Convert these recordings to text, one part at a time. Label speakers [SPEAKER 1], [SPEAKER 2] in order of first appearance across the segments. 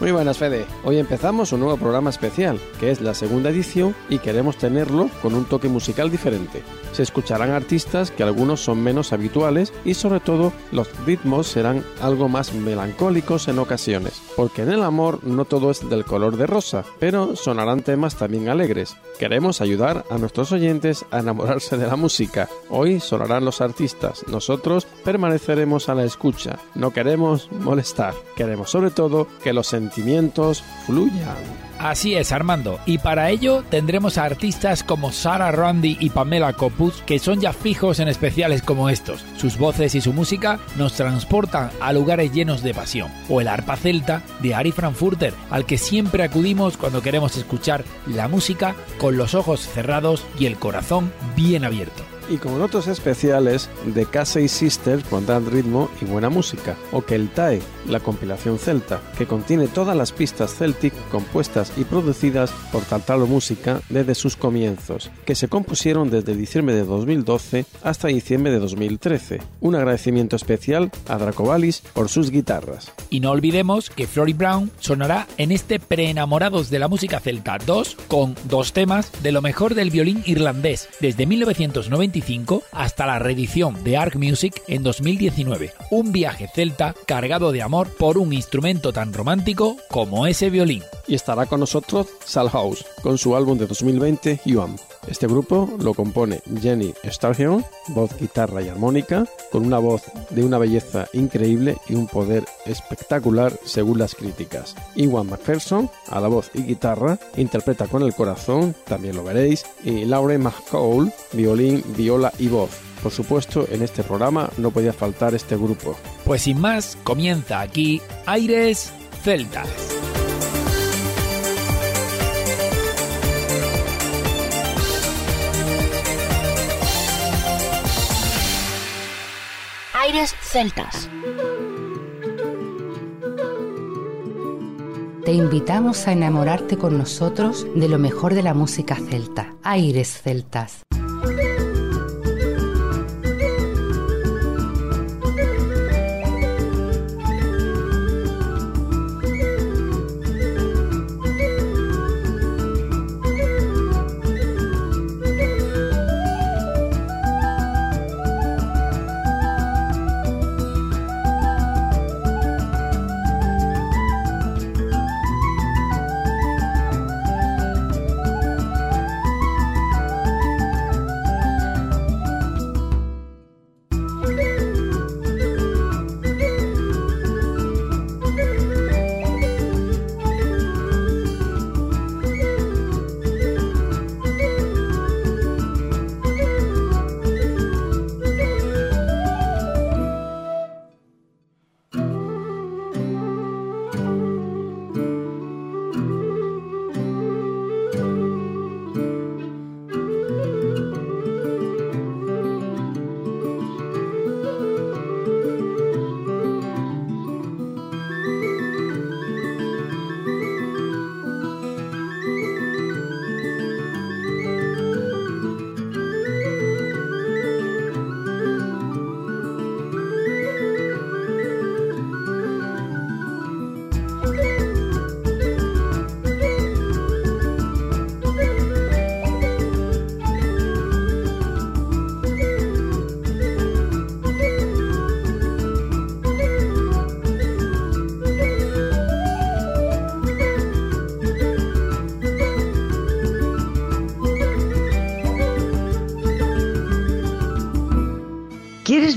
[SPEAKER 1] Muy buenas, Fede. Hoy empezamos un nuevo programa especial, que es la segunda edición y queremos tenerlo con un toque musical diferente. Se escucharán artistas que algunos son menos habituales y sobre todo los ritmos serán algo más melancólicos en ocasiones, porque en el amor no todo es del color de rosa, pero sonarán temas también alegres. Queremos ayudar a nuestros oyentes a enamorarse de la música. Hoy sonarán los artistas, nosotros permaneceremos a la escucha. No queremos molestar, queremos sobre todo que los sentimientos fluyan.
[SPEAKER 2] Así es, Armando. Y para ello tendremos a artistas como Sara Randy y Pamela Copus, que son ya fijos en especiales como estos. Sus voces y su música nos transportan a lugares llenos de pasión. O el arpa celta de Ari Frankfurter, al que siempre acudimos cuando queremos escuchar la música con los ojos cerrados y el corazón bien abierto
[SPEAKER 1] y con otros especiales de Casey Sisters con dan ritmo y buena música, o Keltae, la compilación celta, que contiene todas las pistas celtic compuestas y producidas por Tantalo Música desde sus comienzos, que se compusieron desde diciembre de 2012 hasta diciembre de 2013. Un agradecimiento especial a Dracovalis por sus guitarras.
[SPEAKER 2] Y no olvidemos que Flory Brown sonará en este Preenamorados de la Música Celta 2 con dos temas de lo mejor del violín irlandés desde 1995 hasta la reedición de Arc Music en 2019. Un viaje celta cargado de amor por un instrumento tan romántico como ese violín.
[SPEAKER 1] Y estará con nosotros Sal House con su álbum de 2020 You este grupo lo compone Jenny Sturgeon, voz, guitarra y armónica, con una voz de una belleza increíble y un poder espectacular según las críticas. Iwan McPherson, a la voz y guitarra, interpreta con el corazón, también lo veréis, y Laure McCall, violín, viola y voz. Por supuesto, en este programa no podía faltar este grupo.
[SPEAKER 2] Pues sin más, comienza aquí Aires Celtas.
[SPEAKER 3] aires celtas.
[SPEAKER 4] Te invitamos a enamorarte con nosotros de lo mejor de la música celta, aires celtas.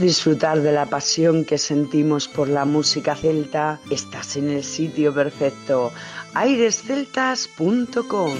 [SPEAKER 3] disfrutar de la pasión que sentimos por la música celta, estás en el sitio perfecto, airesceltas.com.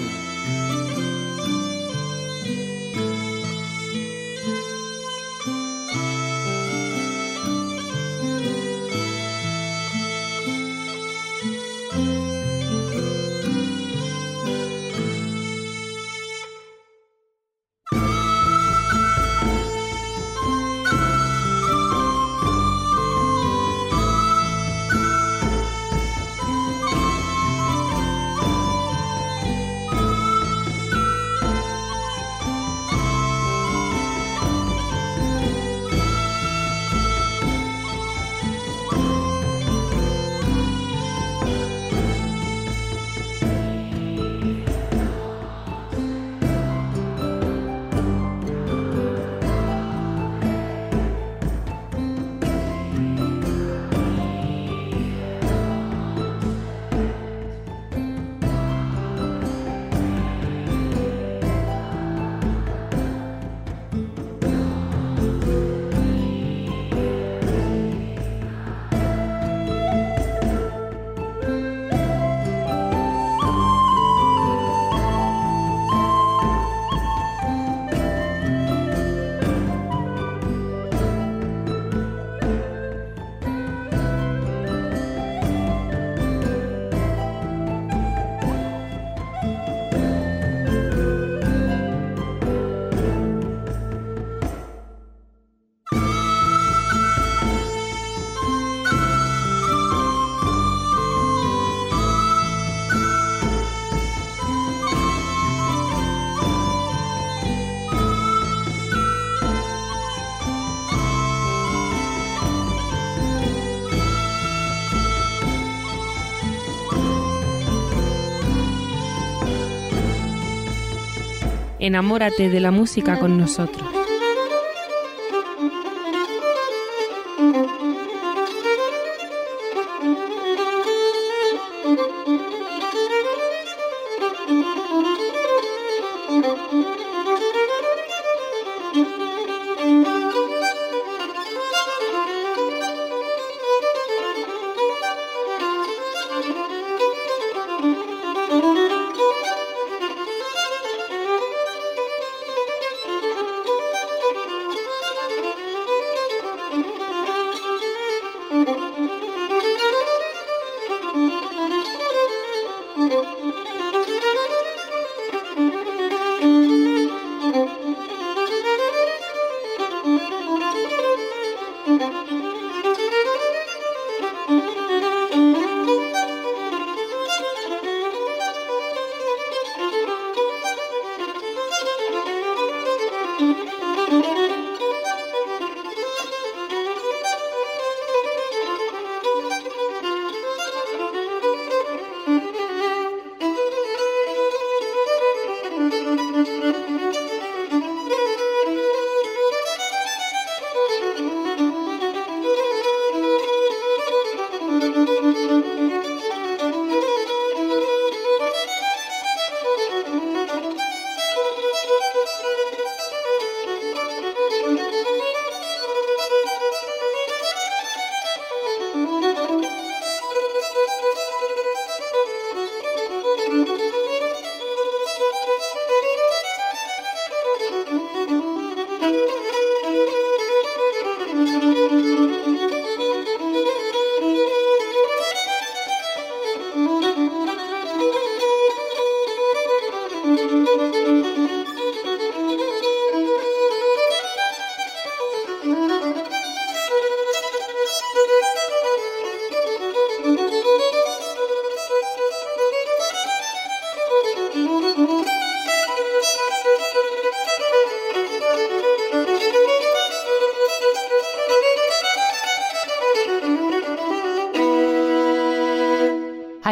[SPEAKER 5] Enamórate de la música con nosotros.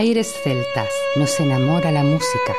[SPEAKER 4] aires celtas, nos enamora la música.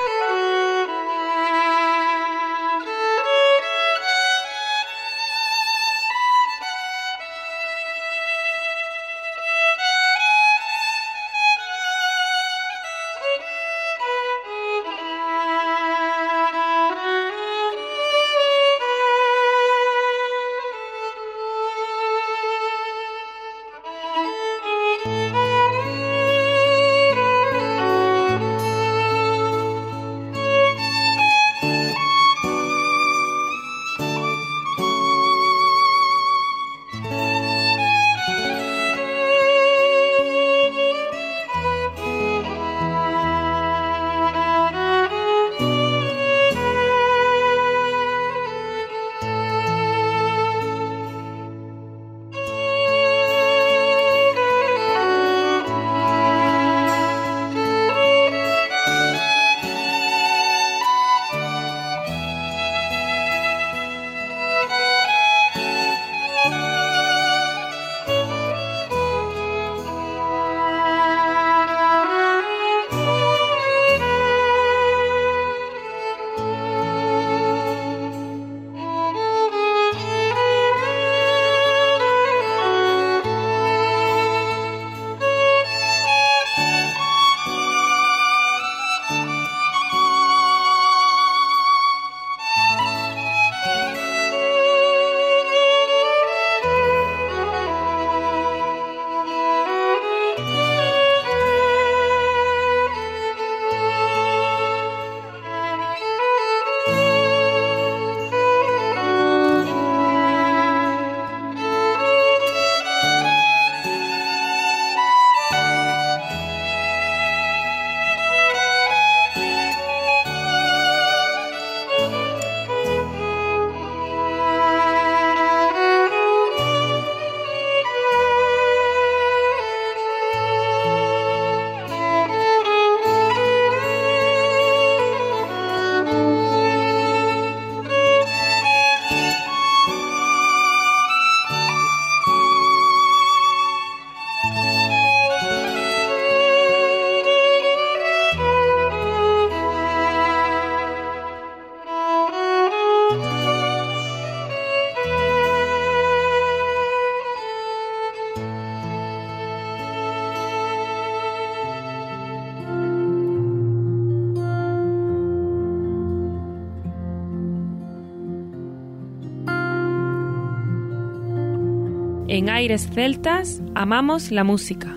[SPEAKER 5] En Aires Celtas amamos la música.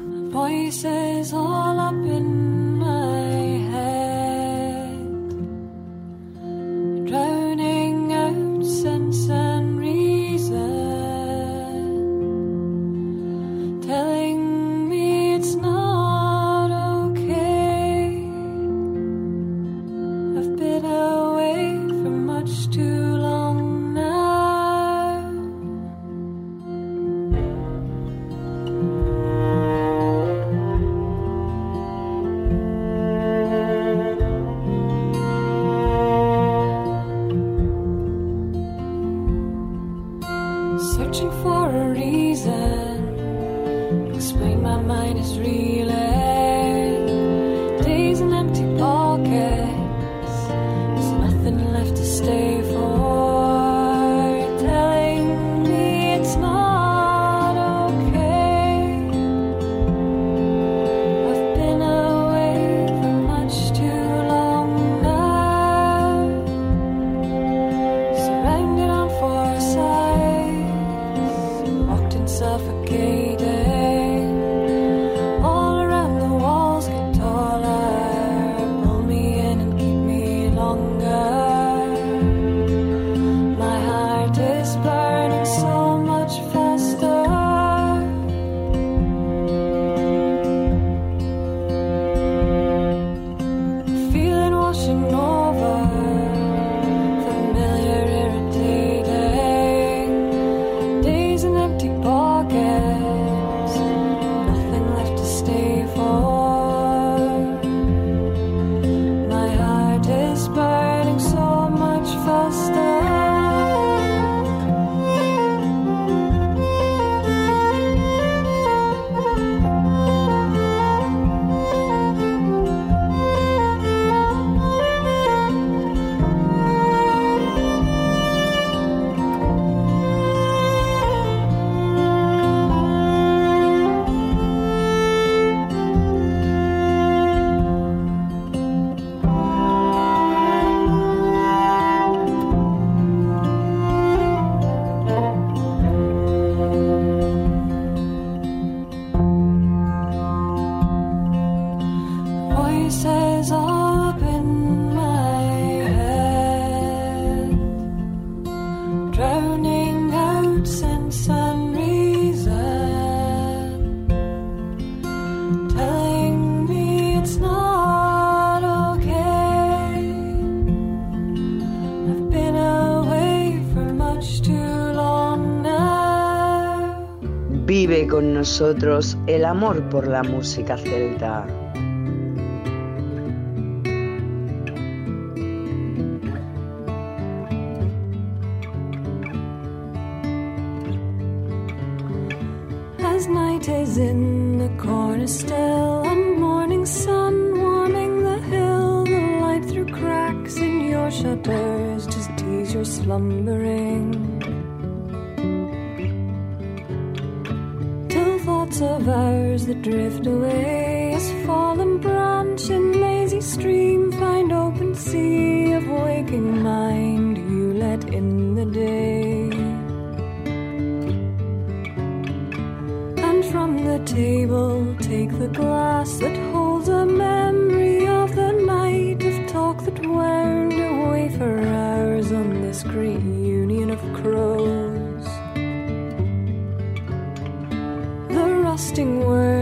[SPEAKER 3] nosotros el amor por la música celta.
[SPEAKER 6] mind you let in the day. And from the table, take the glass that holds a memory of the night of talk that wound away for hours on this great union of crows.
[SPEAKER 5] The rusting words.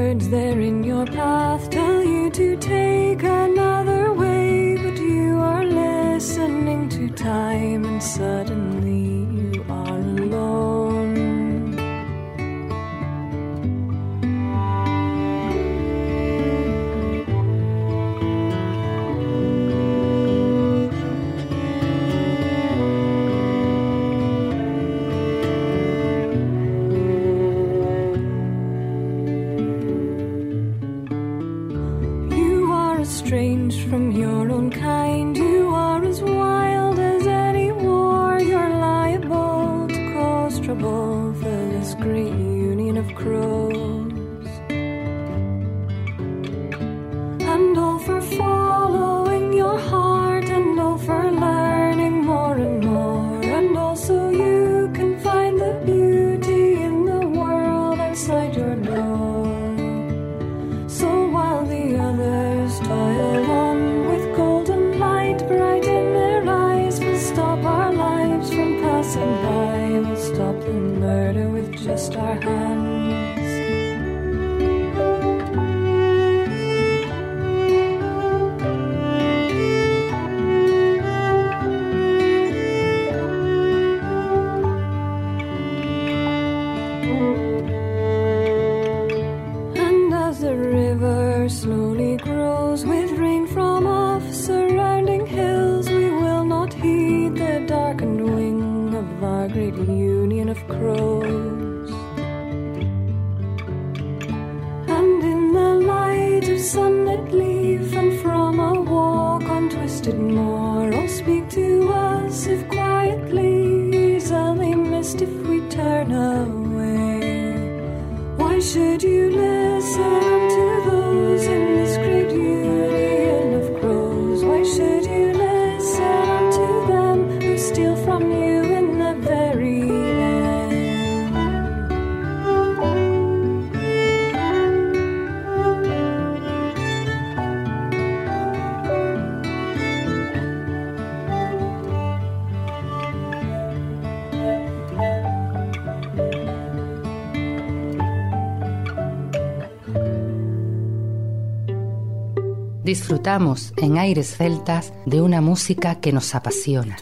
[SPEAKER 4] Estamos en aires celtas de una música que nos apasiona.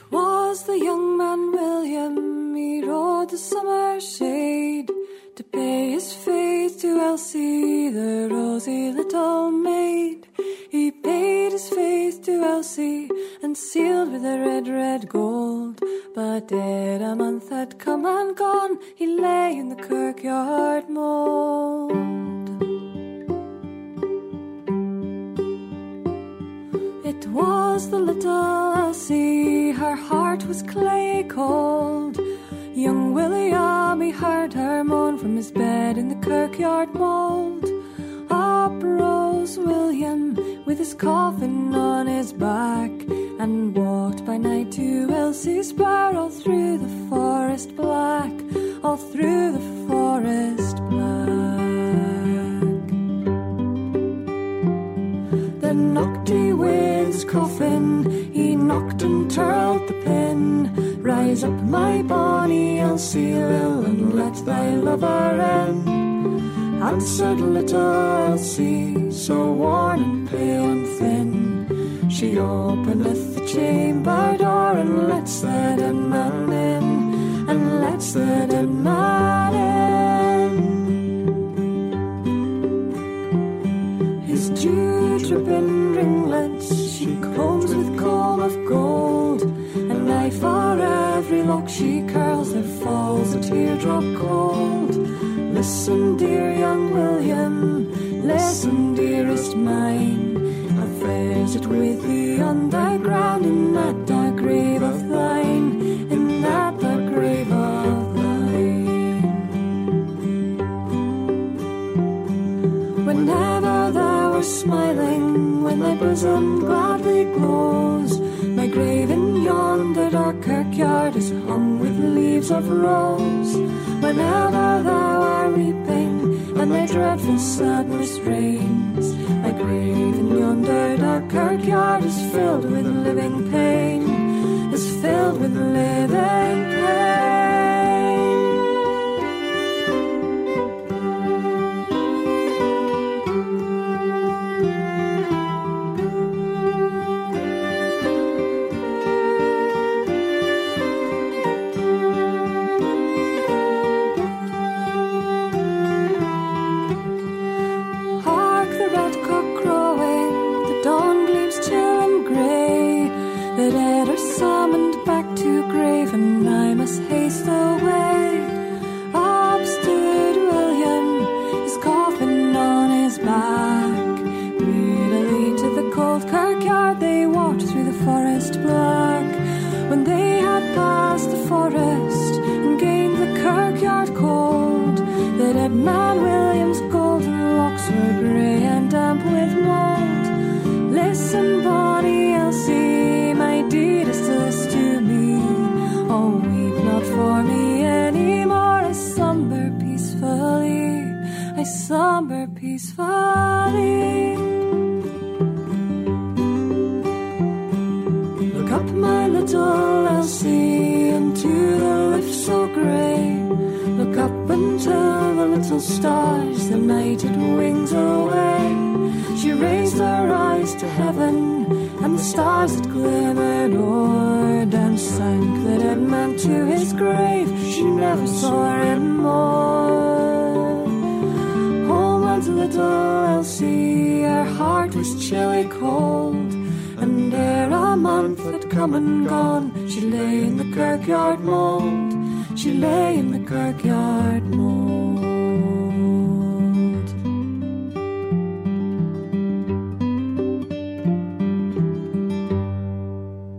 [SPEAKER 5] her moan from his bed in the kirkyard mould. Up rose William with his coffin on his back, and walked by night to Elsie's bar all through the forest black, all through the forest black. Then knocked he with his coffin, he knocked and turned the pin. Rise up, my bonnie Elsie, and let thy lover in. Answered little Elsie, so worn and pale and thin. She openeth the chamber door and lets the dead man in, and lets the dead man in. His dew dripping ringlets she combs with comb of gold every lock she curls, there falls a teardrop cold. Listen, dear young William, listen, dearest mine. I phrase it with thee on thy ground in that dark grave of thine, in that dark grave of thine. Whenever thou wert smiling, when thy bosom gladly glows, my grave in yonder dark yard is hung with leaves of rose. Whenever thou art reaping, and thy dreadful sadness reigns, my grave in yonder dark kirkyard is filled with living pain, is filled with living pain.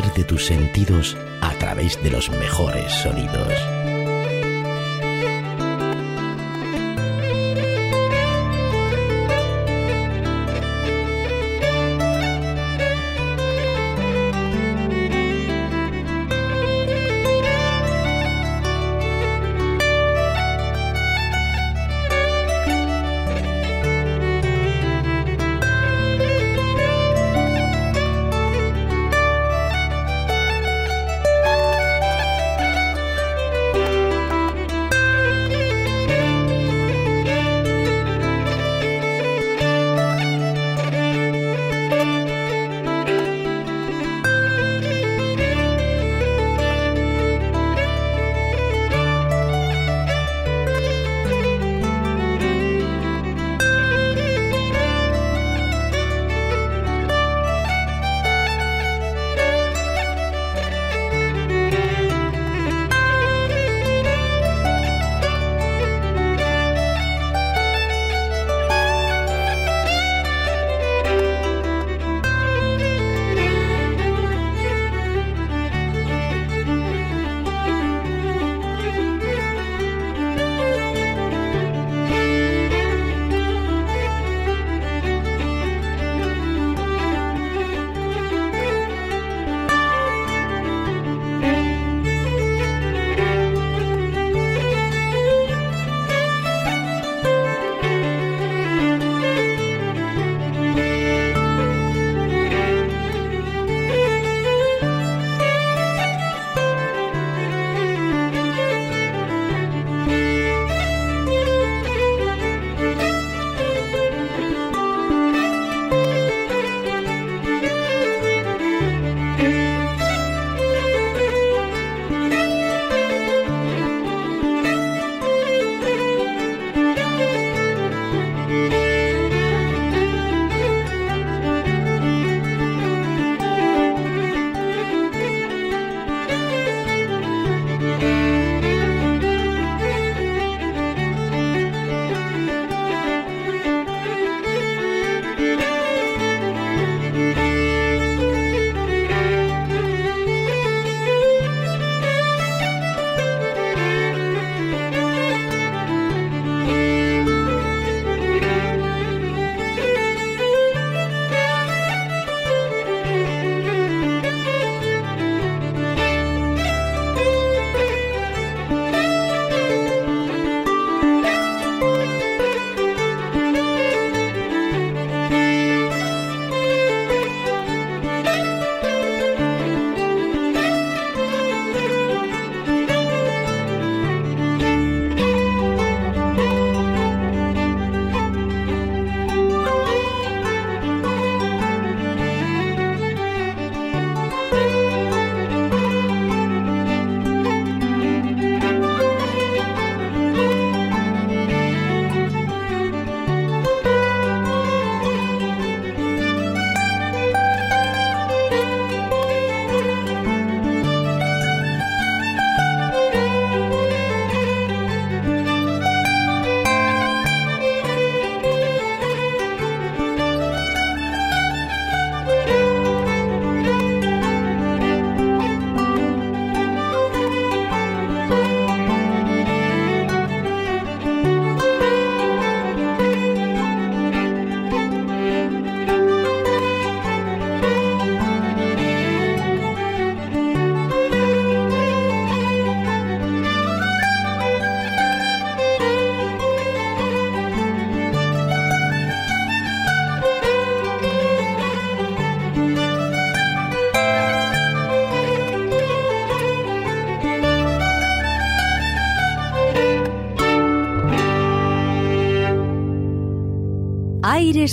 [SPEAKER 7] de tus sentidos a través de los mejores sonidos.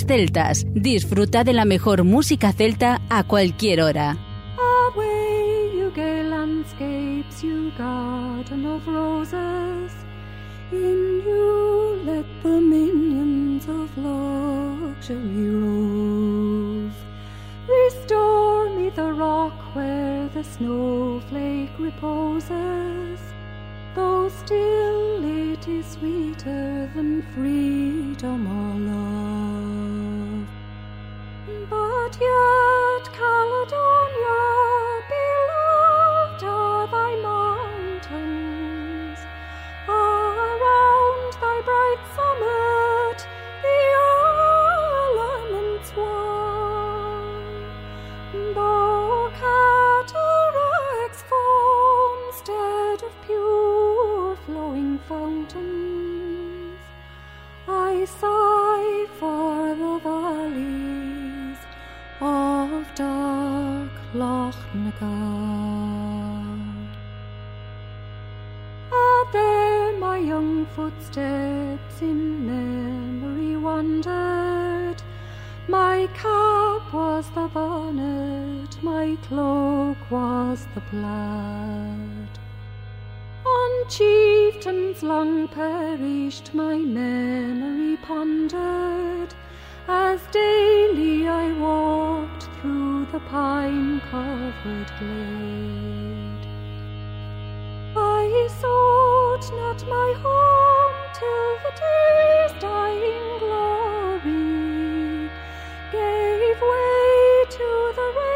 [SPEAKER 8] Celtas. Disfruta de la mejor música celta a cualquier hora.
[SPEAKER 6] Away you gay landscapes, you garden of roses. In you let the minions of luxury rove. Restore me the rock where the snowflake reposes. Though still it is sweeter than freedom or love. But yet, Caledonia, beloved are thy mountains. Around thy bright summit the elements one. Though cataracts foam instead of pure flowing fountains, I sigh for the valley of dark Loch Nagar. Are there my young footsteps in memory wandered? My cap was the bonnet, my cloak was the plaid. On chieftains long perished, my memory pondered as daily I walked through the pine covered glade. I sought not my home till the day's dying glory gave way to the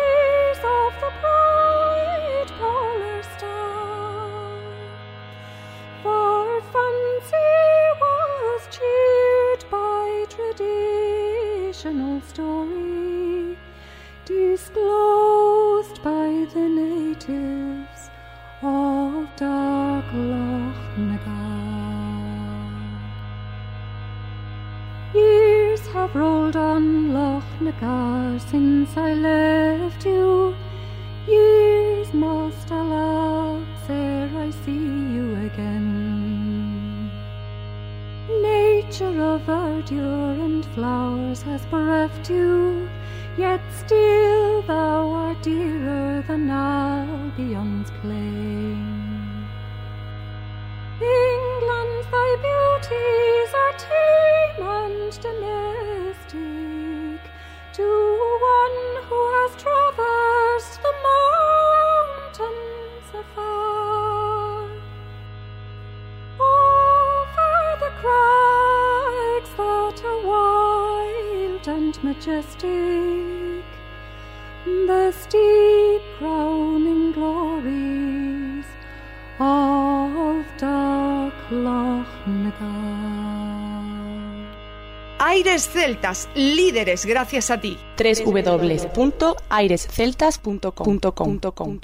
[SPEAKER 9] líderes gracias a ti.
[SPEAKER 10] www.airesceltas.com.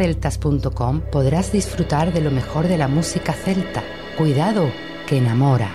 [SPEAKER 6] celtas.com podrás disfrutar de lo mejor de la música celta. Cuidado, que enamora.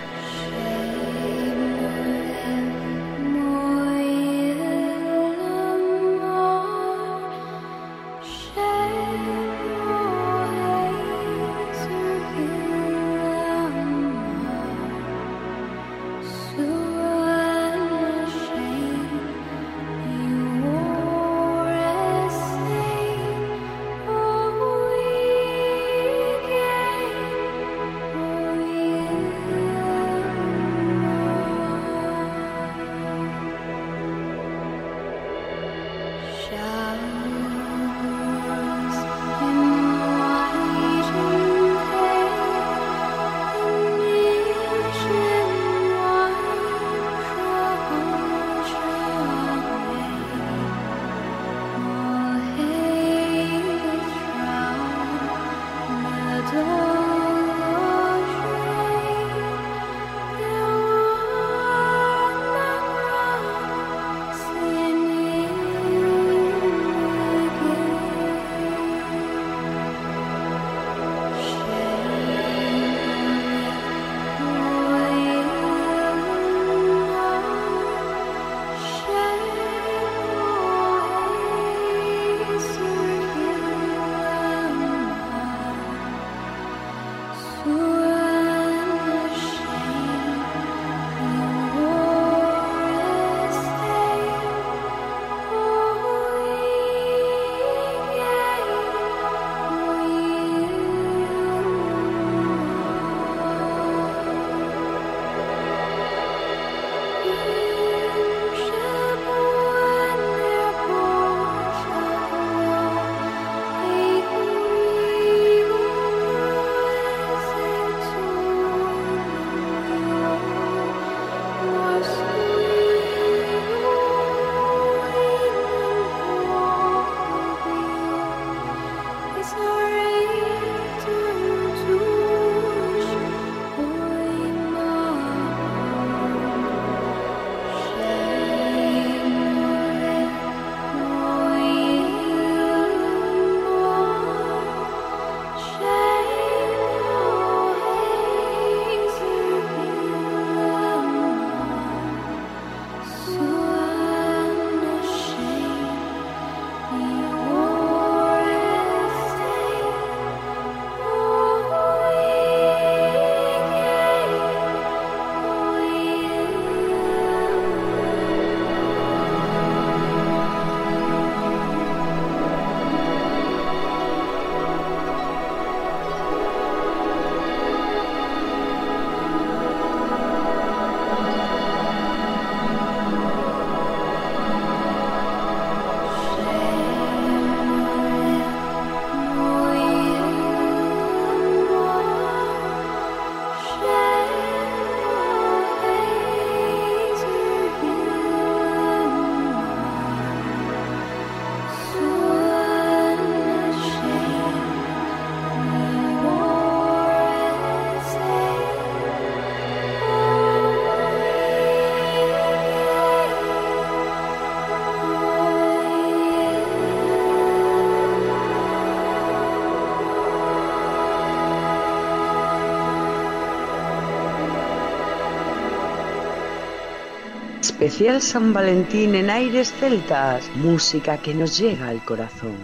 [SPEAKER 3] especial San Valentín en aires celtas, música que nos llega al corazón.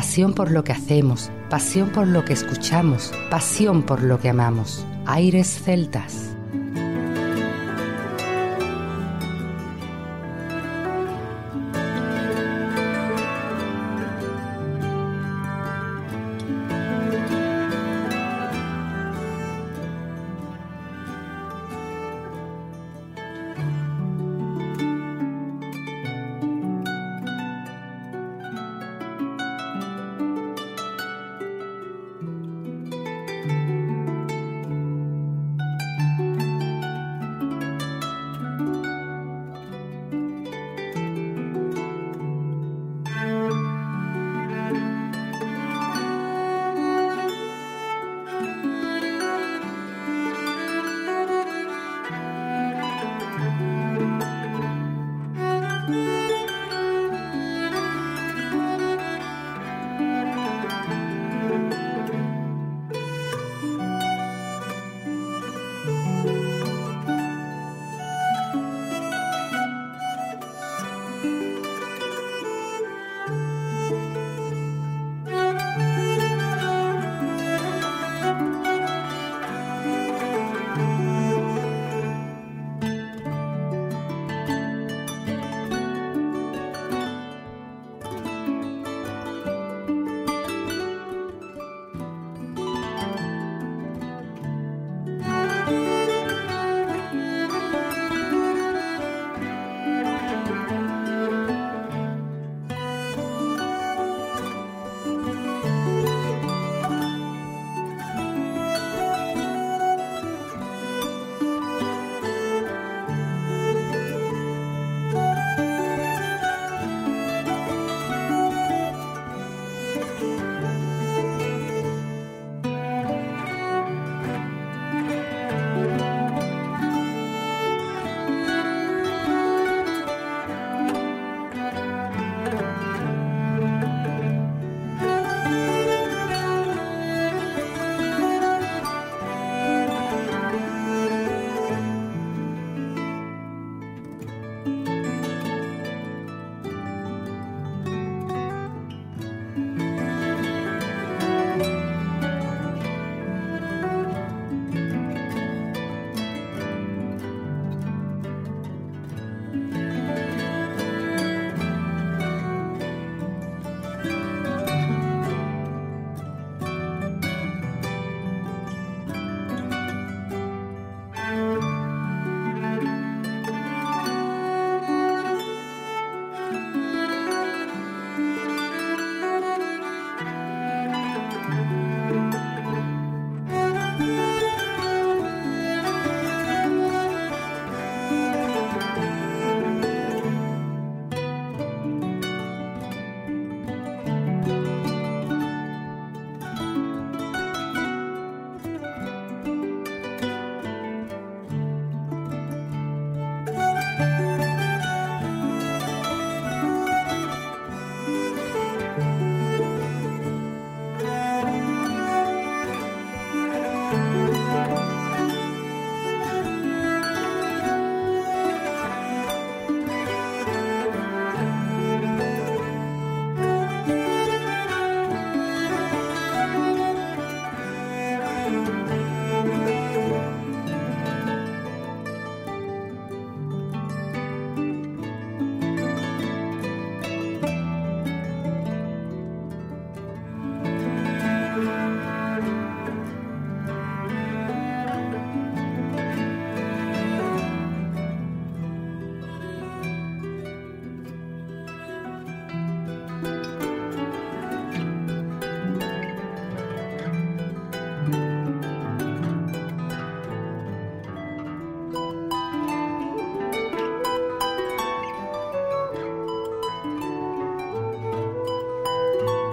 [SPEAKER 4] pasión por lo que hacemos, pasión por lo que escuchamos, pasión por lo que amamos. Aires celtas.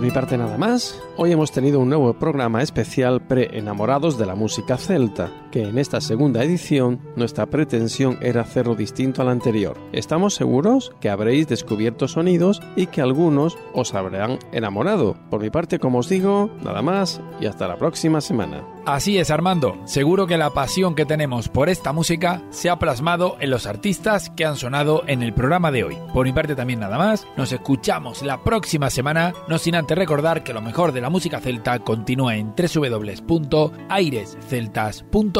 [SPEAKER 1] por mi parte nada más. Hoy hemos tenido un nuevo programa especial pre-enamorados de la música celta que en esta segunda edición nuestra pretensión era hacerlo distinto a la anterior. Estamos seguros que habréis descubierto sonidos y que algunos os habrán enamorado. Por mi parte, como os digo, nada más y hasta la próxima semana.
[SPEAKER 2] Así es, Armando. Seguro que la pasión que tenemos por esta música se ha plasmado en los artistas que han sonado en el programa de hoy. Por mi parte también nada más. Nos escuchamos la próxima semana, no sin antes recordar que lo mejor de la música celta continúa en www.airesceltas.com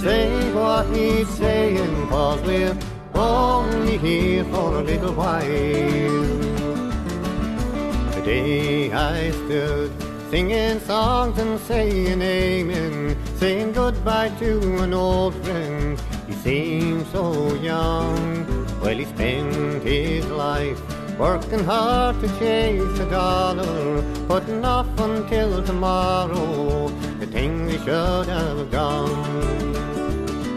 [SPEAKER 10] say what he's saying, cause we're only here for a little while. The day I stood singing songs and saying amen, saying goodbye to an old friend. He seemed so young, well, he spent his life Working hard to chase a dollar, putting off until tomorrow the thing we should have done.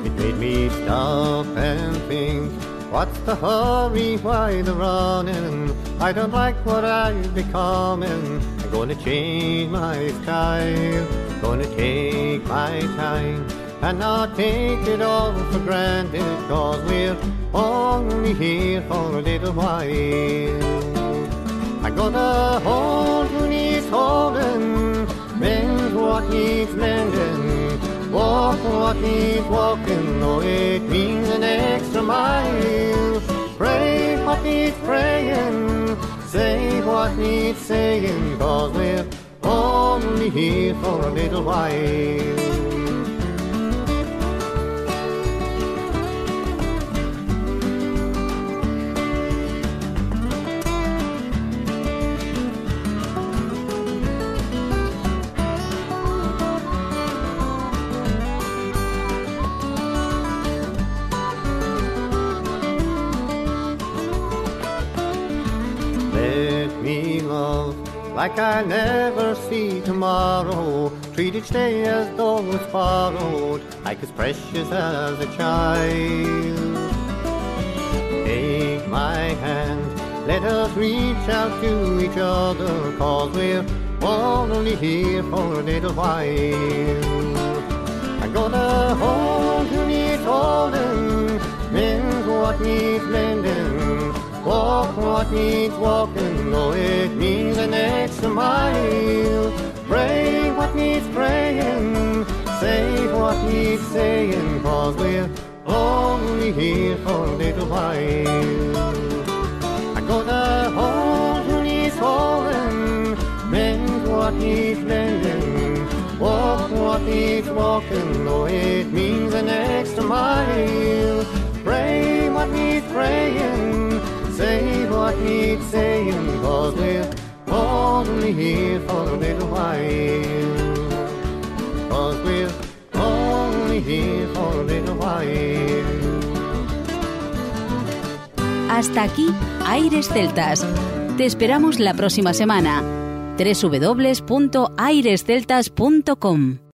[SPEAKER 10] It made me stop and think, what's the hurry, why the running? I don't like what I've becoming. I'm gonna change my style, gonna take my time and not take it all for granted, cause we're only here for a little while. I gotta hold who needs holding, mend what needs mending, walk what needs walking, though it means an extra mile. Pray what needs praying, say what needs saying, cause we're only here for a little while. like I never see tomorrow. Treat each day as though it's borrowed, like it's precious as a child. Take my hand, let us reach out to each other, cause we're only here for a little while. I'm gonna hold who needs holding, mend what needs mending. Walk what needs walking, though it means an extra mile. Pray what needs praying, say what needs saying, cause we're only here for a little while. I got to hold who needs holding, mend what needs mending, walk what needs walking, though it means an extra mile. Pray what needs praying, say what needs saying, cause we're only here for a little while. Cause we're only here for a little while.
[SPEAKER 8] Hasta aquí, Aires Celtas. Te esperamos la próxima semana. www.airesceltas.com